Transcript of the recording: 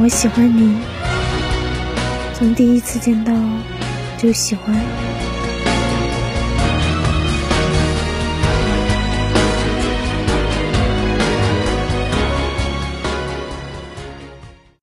我喜欢你。从第一次见到就喜欢。